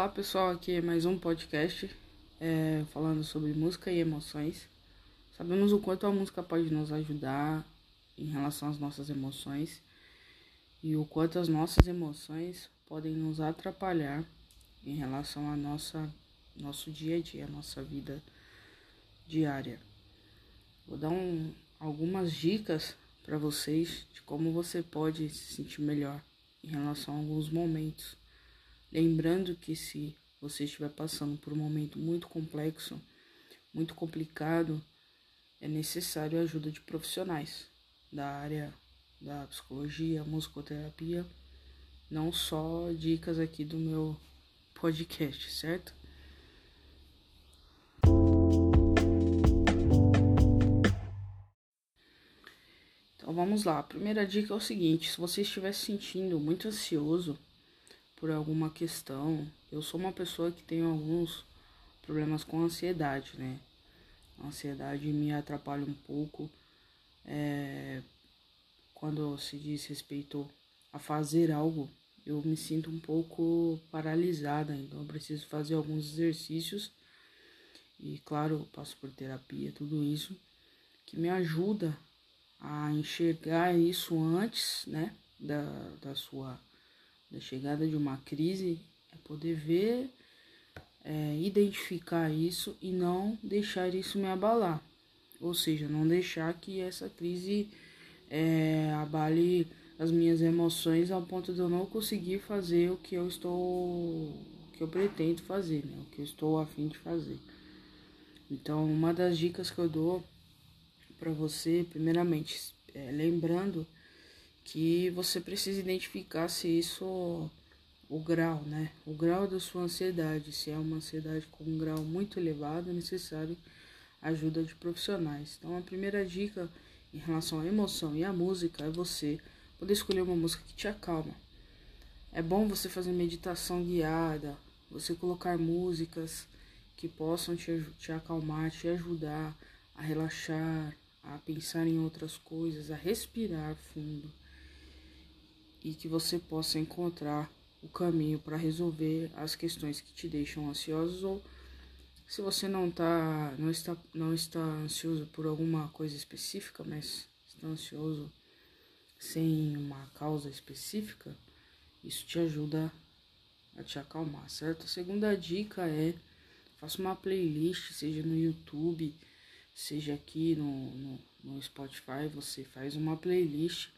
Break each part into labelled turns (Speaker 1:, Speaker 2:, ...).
Speaker 1: Olá pessoal, aqui é mais um podcast é, falando sobre música e emoções. Sabemos o quanto a música pode nos ajudar em relação às nossas emoções e o quanto as nossas emoções podem nos atrapalhar em relação a nossa nosso dia a dia, nossa vida diária. Vou dar um, algumas dicas para vocês de como você pode se sentir melhor em relação a alguns momentos Lembrando que se você estiver passando por um momento muito complexo, muito complicado, é necessário a ajuda de profissionais da área da psicologia, musicoterapia, não só dicas aqui do meu podcast, certo? Então vamos lá. A primeira dica é o seguinte: se você estiver se sentindo muito ansioso, por alguma questão. Eu sou uma pessoa que tem alguns problemas com ansiedade, né? A ansiedade me atrapalha um pouco é, quando se diz respeito a fazer algo. Eu me sinto um pouco paralisada, então eu preciso fazer alguns exercícios e, claro, passo por terapia, tudo isso que me ajuda a enxergar isso antes, né, da, da sua da chegada de uma crise é poder ver, é, identificar isso e não deixar isso me abalar. Ou seja, não deixar que essa crise é, abale as minhas emoções ao ponto de eu não conseguir fazer o que eu estou, que eu pretendo fazer, né? o que eu estou a fim de fazer. Então, uma das dicas que eu dou para você, primeiramente, é, lembrando que você precisa identificar se isso o grau, né? O grau da sua ansiedade, se é uma ansiedade com um grau muito elevado, é necessário ajuda de profissionais. Então, a primeira dica em relação à emoção e à música é você poder escolher uma música que te acalma. É bom você fazer meditação guiada, você colocar músicas que possam te, te acalmar, te ajudar a relaxar, a pensar em outras coisas, a respirar fundo e que você possa encontrar o caminho para resolver as questões que te deixam ansiosos ou se você não tá não está não está ansioso por alguma coisa específica, mas está ansioso sem uma causa específica, isso te ajuda a te acalmar, certo? A segunda dica é faça uma playlist, seja no YouTube, seja aqui no, no, no Spotify, você faz uma playlist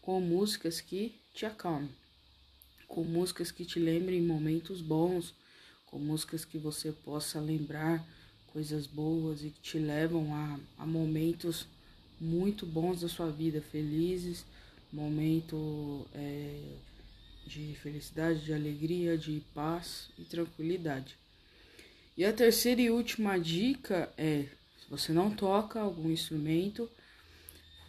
Speaker 1: com músicas que te acalmem, com músicas que te lembrem momentos bons, com músicas que você possa lembrar coisas boas e que te levam a, a momentos muito bons da sua vida, felizes, momento é, de felicidade, de alegria, de paz e tranquilidade. E a terceira e última dica é: se você não toca algum instrumento,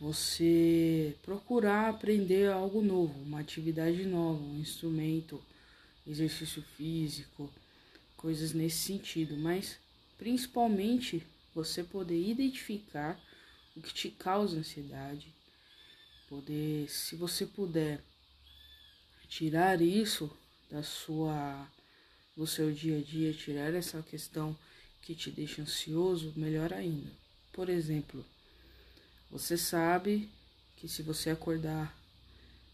Speaker 1: você procurar aprender algo novo, uma atividade nova, um instrumento, exercício físico, coisas nesse sentido, mas principalmente você poder identificar o que te causa ansiedade, poder, se você puder tirar isso da sua do seu dia a dia, tirar essa questão que te deixa ansioso, melhor ainda. Por exemplo, você sabe que se você acordar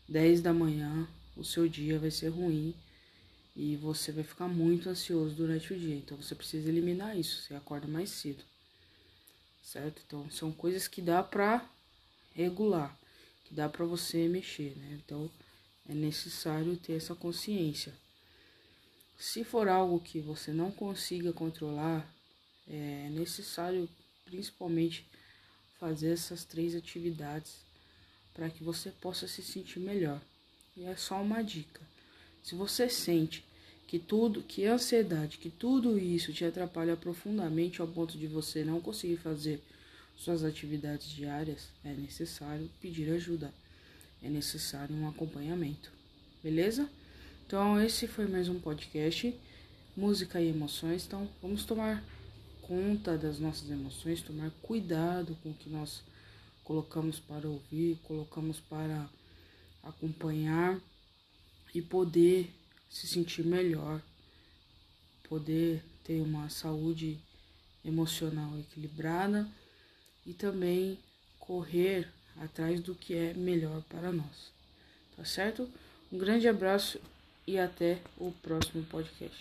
Speaker 1: 10 da manhã, o seu dia vai ser ruim e você vai ficar muito ansioso durante o dia. Então você precisa eliminar isso. Você acorda mais cedo. Certo? Então são coisas que dá pra regular, que dá pra você mexer, né? Então é necessário ter essa consciência. Se for algo que você não consiga controlar, é necessário principalmente fazer essas três atividades para que você possa se sentir melhor. E é só uma dica. Se você sente que tudo, que a ansiedade, que tudo isso te atrapalha profundamente ao ponto de você não conseguir fazer suas atividades diárias, é necessário pedir ajuda. É necessário um acompanhamento. Beleza? Então, esse foi mais um podcast Música e Emoções. Então, vamos tomar conta das nossas emoções, tomar cuidado com o que nós colocamos para ouvir, colocamos para acompanhar e poder se sentir melhor poder ter uma saúde emocional equilibrada e também correr atrás do que é melhor para nós. Tá certo? Um grande abraço e até o próximo podcast.